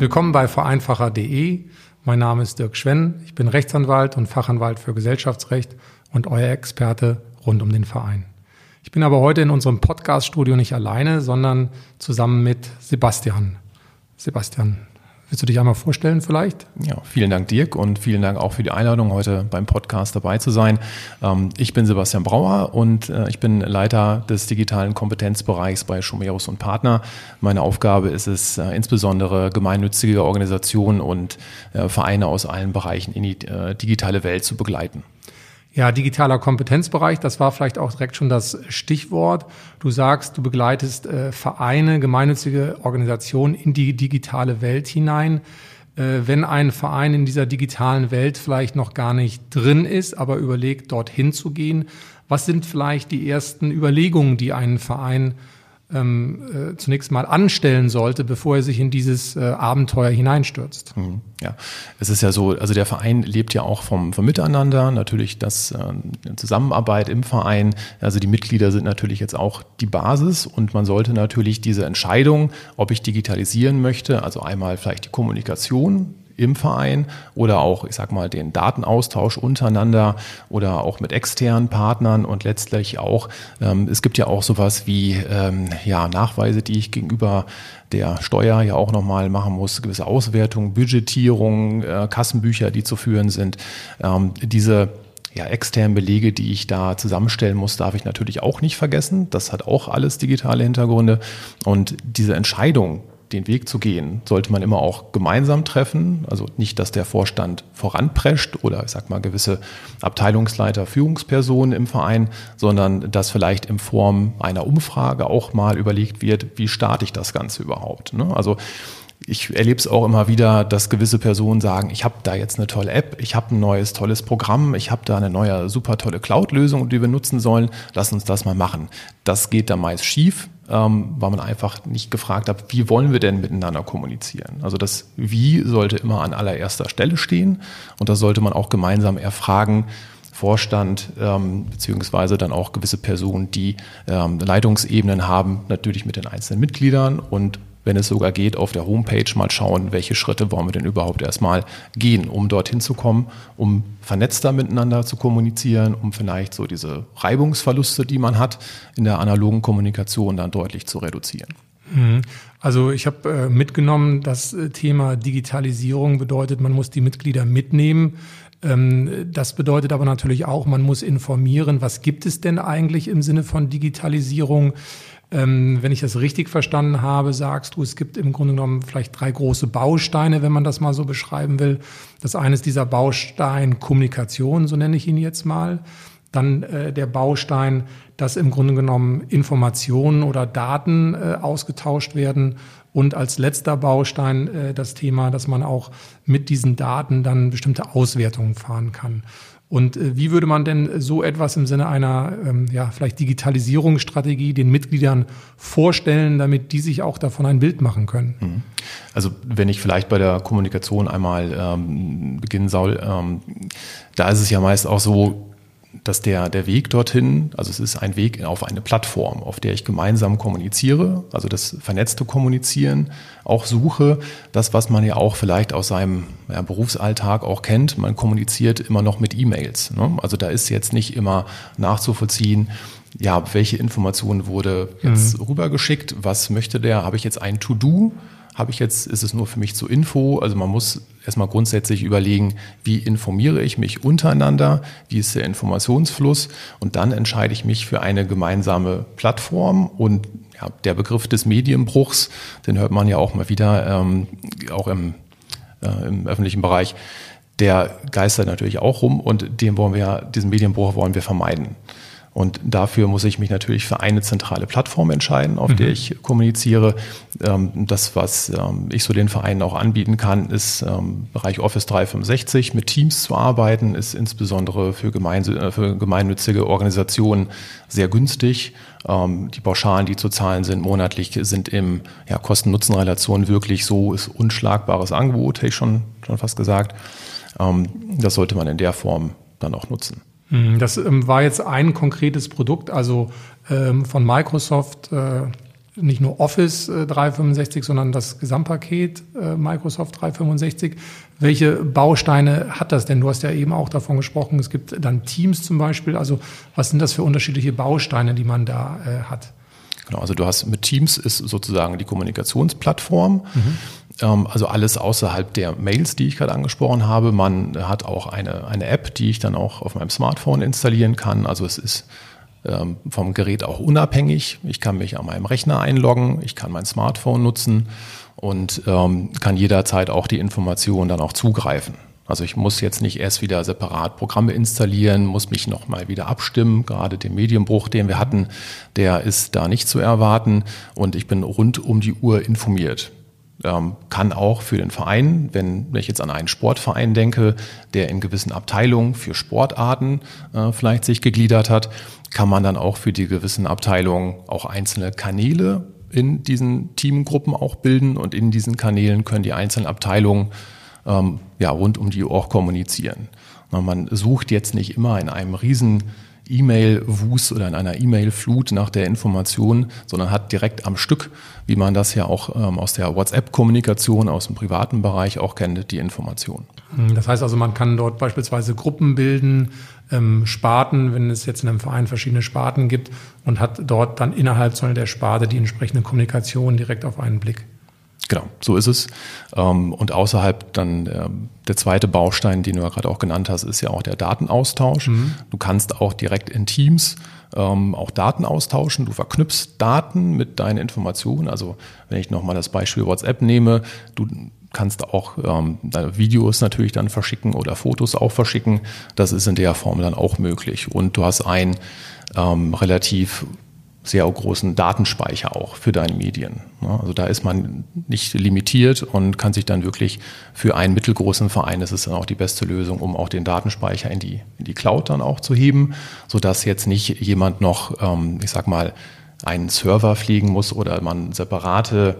Willkommen bei vereinfacher.de. Mein Name ist Dirk Schwenn. Ich bin Rechtsanwalt und Fachanwalt für Gesellschaftsrecht und euer Experte rund um den Verein. Ich bin aber heute in unserem Podcast-Studio nicht alleine, sondern zusammen mit Sebastian. Sebastian, Willst du dich einmal vorstellen vielleicht? Ja, vielen Dank Dirk und vielen Dank auch für die Einladung, heute beim Podcast dabei zu sein. Ähm, ich bin Sebastian Brauer und äh, ich bin Leiter des digitalen Kompetenzbereichs bei Schumerus und Partner. Meine Aufgabe ist es, äh, insbesondere gemeinnützige Organisationen und äh, Vereine aus allen Bereichen in die digitale Welt zu begleiten. Ja, digitaler Kompetenzbereich, das war vielleicht auch direkt schon das Stichwort. Du sagst, du begleitest äh, Vereine, gemeinnützige Organisationen in die digitale Welt hinein. Äh, wenn ein Verein in dieser digitalen Welt vielleicht noch gar nicht drin ist, aber überlegt, dorthin zu gehen, was sind vielleicht die ersten Überlegungen, die ein Verein ähm, äh, zunächst mal anstellen sollte, bevor er sich in dieses äh, Abenteuer hineinstürzt. Mhm, ja, es ist ja so, also der Verein lebt ja auch vom, vom Miteinander, natürlich das äh, Zusammenarbeit im Verein, also die Mitglieder sind natürlich jetzt auch die Basis. Und man sollte natürlich diese Entscheidung, ob ich digitalisieren möchte, also einmal vielleicht die Kommunikation, im Verein oder auch, ich sag mal, den Datenaustausch untereinander oder auch mit externen Partnern und letztlich auch, ähm, es gibt ja auch sowas wie ähm, ja, Nachweise, die ich gegenüber der Steuer ja auch nochmal machen muss, gewisse Auswertungen, Budgetierung, äh, Kassenbücher, die zu führen sind. Ähm, diese ja, externen Belege, die ich da zusammenstellen muss, darf ich natürlich auch nicht vergessen. Das hat auch alles digitale Hintergründe. Und diese Entscheidung, den Weg zu gehen, sollte man immer auch gemeinsam treffen. Also nicht, dass der Vorstand voranprescht oder ich sag mal gewisse Abteilungsleiter, Führungspersonen im Verein, sondern dass vielleicht in Form einer Umfrage auch mal überlegt wird, wie starte ich das Ganze überhaupt. Ne? Also ich erlebe es auch immer wieder, dass gewisse Personen sagen, ich habe da jetzt eine tolle App, ich habe ein neues tolles Programm, ich habe da eine neue super tolle Cloud-Lösung, die wir nutzen sollen, lass uns das mal machen. Das geht dann meist schief, ähm, weil man einfach nicht gefragt hat, wie wollen wir denn miteinander kommunizieren? Also das Wie sollte immer an allererster Stelle stehen und das sollte man auch gemeinsam erfragen, Vorstand ähm, beziehungsweise dann auch gewisse Personen, die ähm, Leitungsebenen haben, natürlich mit den einzelnen Mitgliedern und wenn es sogar geht, auf der Homepage mal schauen, welche Schritte wollen wir denn überhaupt erstmal gehen, um dorthin zu kommen, um vernetzter miteinander zu kommunizieren, um vielleicht so diese Reibungsverluste, die man hat, in der analogen Kommunikation dann deutlich zu reduzieren. Mhm. Also ich habe äh, mitgenommen, das äh, Thema Digitalisierung bedeutet, man muss die Mitglieder mitnehmen. Ähm, das bedeutet aber natürlich auch, man muss informieren, was gibt es denn eigentlich im Sinne von Digitalisierung? Ähm, wenn ich das richtig verstanden habe, sagst du, es gibt im Grunde genommen vielleicht drei große Bausteine, wenn man das mal so beschreiben will. Das eine ist dieser Baustein Kommunikation, so nenne ich ihn jetzt mal. Dann äh, der Baustein, dass im Grunde genommen Informationen oder Daten äh, ausgetauscht werden. Und als letzter Baustein äh, das Thema, dass man auch mit diesen Daten dann bestimmte Auswertungen fahren kann. Und äh, wie würde man denn so etwas im Sinne einer ähm, ja, vielleicht Digitalisierungsstrategie den Mitgliedern vorstellen, damit die sich auch davon ein Bild machen können? Mhm. Also wenn ich vielleicht bei der Kommunikation einmal ähm, beginnen soll, ähm, da ist es ja meist auch so, dass der, der Weg dorthin, also es ist ein Weg auf eine Plattform, auf der ich gemeinsam kommuniziere, also das vernetzte Kommunizieren auch suche, das, was man ja auch vielleicht aus seinem ja, Berufsalltag auch kennt, man kommuniziert immer noch mit E-Mails. Ne? Also da ist jetzt nicht immer nachzuvollziehen, ja, welche Information wurde jetzt mhm. rübergeschickt, was möchte der, habe ich jetzt ein To-Do, habe ich jetzt, ist es nur für mich zur Info? Also man muss erstmal grundsätzlich überlegen, wie informiere ich mich untereinander, wie ist der Informationsfluss und dann entscheide ich mich für eine gemeinsame Plattform und ja, der Begriff des Medienbruchs, den hört man ja auch mal wieder, ähm, auch im, äh, im öffentlichen Bereich, der geistert natürlich auch rum und den wollen wir, diesen Medienbruch wollen wir vermeiden. Und dafür muss ich mich natürlich für eine zentrale Plattform entscheiden, auf mhm. der ich kommuniziere. Ähm, das, was ähm, ich so den Vereinen auch anbieten kann, ist ähm, Bereich Office 365 mit Teams zu arbeiten, ist insbesondere für, äh, für gemeinnützige Organisationen sehr günstig. Die Pauschalen, die zu zahlen sind monatlich, sind im ja, Kosten-Nutzen-Relation wirklich so, ist unschlagbares Angebot, hätte ich schon, schon fast gesagt. Das sollte man in der Form dann auch nutzen. Mhm, das ähm, war jetzt ein konkretes Produkt, also ähm, von Microsoft, äh, nicht nur Office 365, sondern das Gesamtpaket Microsoft 365. Welche Bausteine hat das denn? Du hast ja eben auch davon gesprochen, es gibt dann Teams zum Beispiel. Also was sind das für unterschiedliche Bausteine, die man da hat? Genau, also du hast mit Teams ist sozusagen die Kommunikationsplattform. Mhm. Ähm, also alles außerhalb der Mails, die ich gerade angesprochen habe. Man hat auch eine, eine App, die ich dann auch auf meinem Smartphone installieren kann. Also es ist ähm, vom Gerät auch unabhängig. Ich kann mich an meinem Rechner einloggen, ich kann mein Smartphone nutzen und ähm, kann jederzeit auch die Informationen dann auch zugreifen. Also ich muss jetzt nicht erst wieder separat Programme installieren, muss mich nochmal wieder abstimmen. Gerade den Medienbruch, den wir hatten, der ist da nicht zu erwarten und ich bin rund um die Uhr informiert. Ähm, kann auch für den Verein, wenn, wenn ich jetzt an einen Sportverein denke, der in gewissen Abteilungen für Sportarten äh, vielleicht sich gegliedert hat, kann man dann auch für die gewissen Abteilungen auch einzelne Kanäle in diesen Teamgruppen auch bilden und in diesen Kanälen können die einzelnen Abteilungen ähm, ja, rund um die Uhr auch kommunizieren. Man sucht jetzt nicht immer in einem riesen E-Mail-Wust oder in einer E-Mail-Flut nach der Information, sondern hat direkt am Stück, wie man das ja auch ähm, aus der WhatsApp-Kommunikation aus dem privaten Bereich auch kennt, die Information. Hm, das heißt also, man kann dort beispielsweise Gruppen bilden, ähm, Sparten, wenn es jetzt in einem Verein verschiedene Sparten gibt und hat dort dann innerhalb der Sparte die entsprechende Kommunikation direkt auf einen Blick. Genau, so ist es. Ähm, und außerhalb dann ähm, der zweite Baustein, den du ja gerade auch genannt hast, ist ja auch der Datenaustausch. Mhm. Du kannst auch direkt in Teams ähm, auch Daten austauschen. Du verknüpfst Daten mit deinen Informationen. Also wenn ich nochmal das Beispiel WhatsApp nehme, du kannst auch ähm, Videos natürlich dann verschicken oder Fotos auch verschicken. Das ist in der Form dann auch möglich. Und du hast ein ähm, relativ sehr großen Datenspeicher auch für deine Medien. Also da ist man nicht limitiert und kann sich dann wirklich für einen mittelgroßen Verein, das ist dann auch die beste Lösung, um auch den Datenspeicher in die, in die Cloud dann auch zu heben, sodass jetzt nicht jemand noch, ähm, ich sag mal, einen Server fliegen muss oder man separate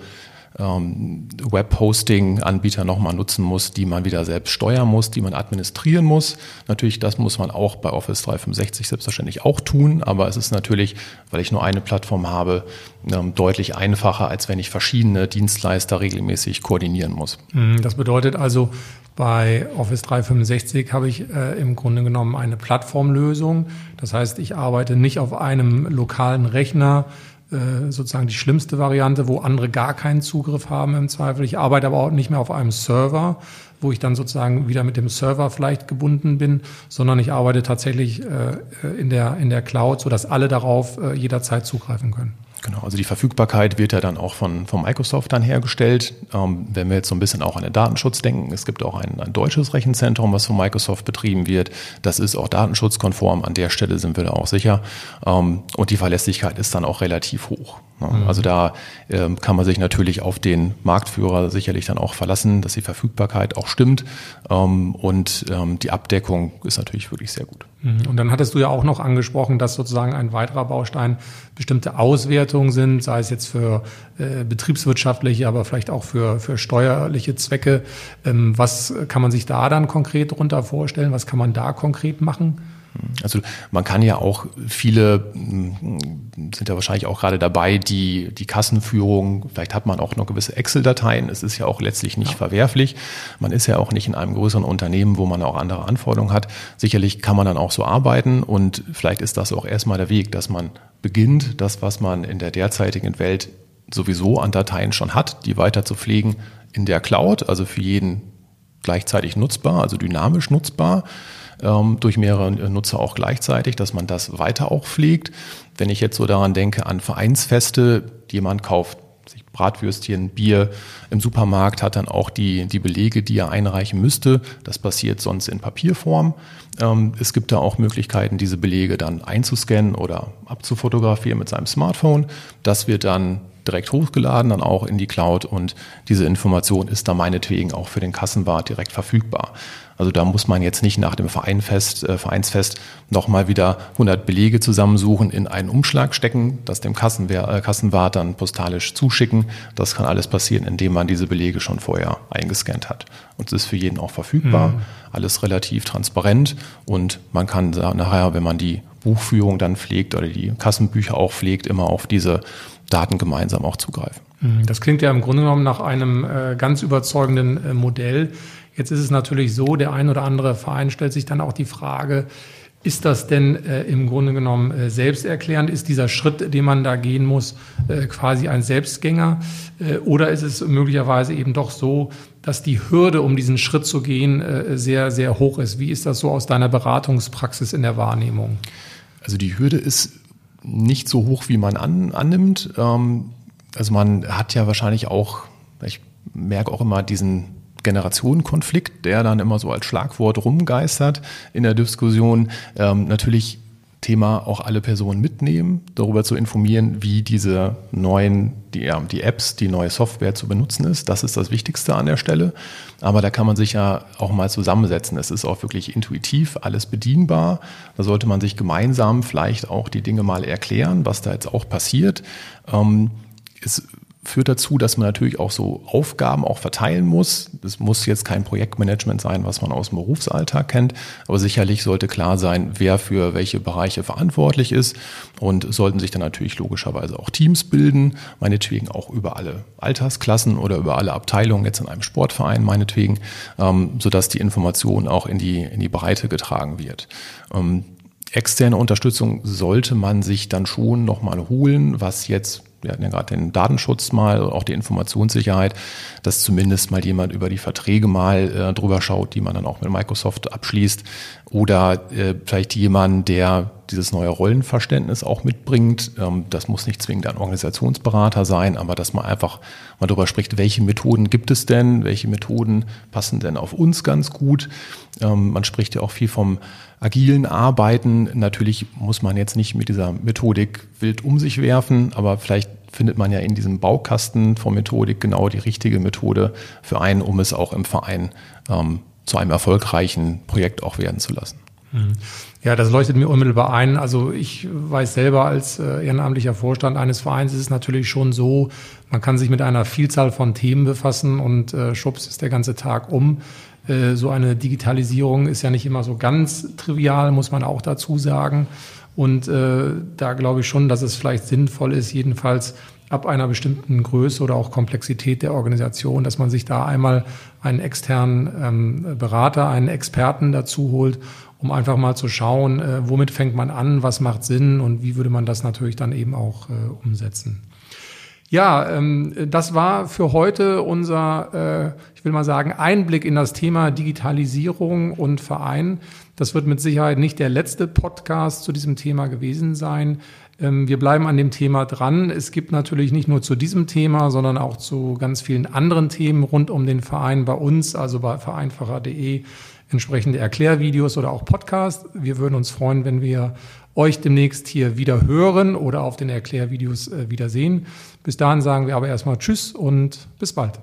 ähm, Web-Hosting-Anbieter nochmal nutzen muss, die man wieder selbst steuern muss, die man administrieren muss. Natürlich, das muss man auch bei Office 365 selbstverständlich auch tun, aber es ist natürlich, weil ich nur eine Plattform habe, ähm, deutlich einfacher, als wenn ich verschiedene Dienstleister regelmäßig koordinieren muss. Mhm, das bedeutet also, bei Office 365 habe ich äh, im Grunde genommen eine Plattformlösung. Das heißt, ich arbeite nicht auf einem lokalen Rechner, sozusagen die schlimmste Variante, wo andere gar keinen Zugriff haben im Zweifel. Ich arbeite aber auch nicht mehr auf einem Server, wo ich dann sozusagen wieder mit dem Server vielleicht gebunden bin, sondern ich arbeite tatsächlich äh, in der, in der Cloud, sodass alle darauf äh, jederzeit zugreifen können. Genau, also die Verfügbarkeit wird ja dann auch von, von Microsoft dann hergestellt. Ähm, wenn wir jetzt so ein bisschen auch an den Datenschutz denken, es gibt auch ein, ein deutsches Rechenzentrum, was von Microsoft betrieben wird. Das ist auch datenschutzkonform. An der Stelle sind wir da auch sicher. Ähm, und die Verlässlichkeit ist dann auch relativ hoch. Ne? Also da ähm, kann man sich natürlich auf den Marktführer sicherlich dann auch verlassen, dass die Verfügbarkeit auch stimmt. Ähm, und ähm, die Abdeckung ist natürlich wirklich sehr gut. Mhm. Und dann hattest du ja auch noch angesprochen, dass sozusagen ein weiterer Baustein bestimmte Auswertungen sind, sei es jetzt für äh, betriebswirtschaftliche, aber vielleicht auch für, für steuerliche Zwecke. Ähm, was kann man sich da dann konkret darunter vorstellen? Was kann man da konkret machen? Also man kann ja auch viele hm, sind ja wahrscheinlich auch gerade dabei, die die Kassenführung. Vielleicht hat man auch noch gewisse Excel-Dateien. Es ist ja auch letztlich nicht ja. verwerflich. Man ist ja auch nicht in einem größeren Unternehmen, wo man auch andere Anforderungen hat. Sicherlich kann man dann auch so arbeiten und vielleicht ist das auch erstmal der Weg, dass man beginnt, das, was man in der derzeitigen Welt sowieso an Dateien schon hat, die weiter zu pflegen in der Cloud, also für jeden gleichzeitig nutzbar, also dynamisch nutzbar durch mehrere Nutzer auch gleichzeitig, dass man das weiter auch pflegt. Wenn ich jetzt so daran denke an Vereinsfeste, jemand kauft sich Bratwürstchen, Bier im Supermarkt, hat dann auch die, die Belege, die er einreichen müsste. Das passiert sonst in Papierform. Ähm, es gibt da auch Möglichkeiten, diese Belege dann einzuscannen oder abzufotografieren mit seinem Smartphone. Das wird dann direkt hochgeladen, dann auch in die Cloud und diese Information ist dann meinetwegen auch für den Kassenwart direkt verfügbar. Also da muss man jetzt nicht nach dem Vereinfest, äh, Vereinsfest nochmal wieder 100 Belege zusammensuchen, in einen Umschlag stecken, das dem Kassenwehr, äh, Kassenwart dann postalisch zuschicken. Das kann alles passieren, indem man diese Belege schon vorher eingescannt hat. Und es ist für jeden auch verfügbar, mhm. alles relativ transparent und man kann nachher, wenn man die Buchführung dann pflegt oder die Kassenbücher auch pflegt, immer auf diese Daten gemeinsam auch zugreifen. Mhm. Das klingt ja im Grunde genommen nach einem äh, ganz überzeugenden äh, Modell. Jetzt ist es natürlich so, der ein oder andere Verein stellt sich dann auch die Frage, ist das denn äh, im Grunde genommen äh, selbsterklärend? Ist dieser Schritt, den man da gehen muss, äh, quasi ein Selbstgänger? Äh, oder ist es möglicherweise eben doch so, dass die Hürde, um diesen Schritt zu gehen, sehr, sehr hoch ist? Wie ist das so aus deiner Beratungspraxis in der Wahrnehmung? Also die Hürde ist nicht so hoch, wie man an, annimmt. Ähm, also man hat ja wahrscheinlich auch, ich merke auch immer diesen Generationenkonflikt, der dann immer so als Schlagwort rumgeistert in der Diskussion. Ähm, natürlich Thema auch alle Personen mitnehmen, darüber zu informieren, wie diese neuen, die, ja, die Apps, die neue Software zu benutzen ist. Das ist das Wichtigste an der Stelle. Aber da kann man sich ja auch mal zusammensetzen. Es ist auch wirklich intuitiv, alles bedienbar. Da sollte man sich gemeinsam vielleicht auch die Dinge mal erklären, was da jetzt auch passiert. Ähm, es führt dazu, dass man natürlich auch so Aufgaben auch verteilen muss. Es muss jetzt kein Projektmanagement sein, was man aus dem Berufsalltag kennt, aber sicherlich sollte klar sein, wer für welche Bereiche verantwortlich ist und sollten sich dann natürlich logischerweise auch Teams bilden, meinetwegen auch über alle Altersklassen oder über alle Abteilungen jetzt in einem Sportverein meinetwegen, ähm, sodass die Information auch in die, in die Breite getragen wird. Ähm, externe Unterstützung sollte man sich dann schon nochmal holen, was jetzt wir hatten ja gerade den Datenschutz mal, auch die Informationssicherheit, dass zumindest mal jemand über die Verträge mal äh, drüber schaut, die man dann auch mit Microsoft abschließt. Oder äh, vielleicht jemand, der dieses neue Rollenverständnis auch mitbringt. Ähm, das muss nicht zwingend ein Organisationsberater sein, aber dass man einfach mal darüber spricht, welche Methoden gibt es denn, welche Methoden passen denn auf uns ganz gut. Ähm, man spricht ja auch viel vom agilen Arbeiten. Natürlich muss man jetzt nicht mit dieser Methodik wild um sich werfen, aber vielleicht findet man ja in diesem Baukasten von Methodik genau die richtige Methode für einen, um es auch im Verein ähm, zu einem erfolgreichen Projekt auch werden zu lassen. Mhm. Ja, das leuchtet mir unmittelbar ein. Also ich weiß selber als äh, ehrenamtlicher Vorstand eines Vereins ist es natürlich schon so, man kann sich mit einer Vielzahl von Themen befassen und äh, schubs ist der ganze Tag um. Äh, so eine Digitalisierung ist ja nicht immer so ganz trivial, muss man auch dazu sagen. Und da glaube ich schon, dass es vielleicht sinnvoll ist, jedenfalls ab einer bestimmten Größe oder auch Komplexität der Organisation, dass man sich da einmal einen externen ähm, Berater, einen Experten dazu holt, um einfach mal zu schauen, äh, womit fängt man an, was macht Sinn und wie würde man das natürlich dann eben auch äh, umsetzen. Ja, ähm, das war für heute unser, äh, ich will mal sagen, Einblick in das Thema Digitalisierung und Verein. Das wird mit Sicherheit nicht der letzte Podcast zu diesem Thema gewesen sein. Ähm, wir bleiben an dem Thema dran. Es gibt natürlich nicht nur zu diesem Thema, sondern auch zu ganz vielen anderen Themen rund um den Verein bei uns, also bei vereinfacher.de, entsprechende Erklärvideos oder auch Podcasts. Wir würden uns freuen, wenn wir euch demnächst hier wieder hören oder auf den Erklärvideos äh, wieder sehen. Bis dahin sagen wir aber erstmal Tschüss und bis bald.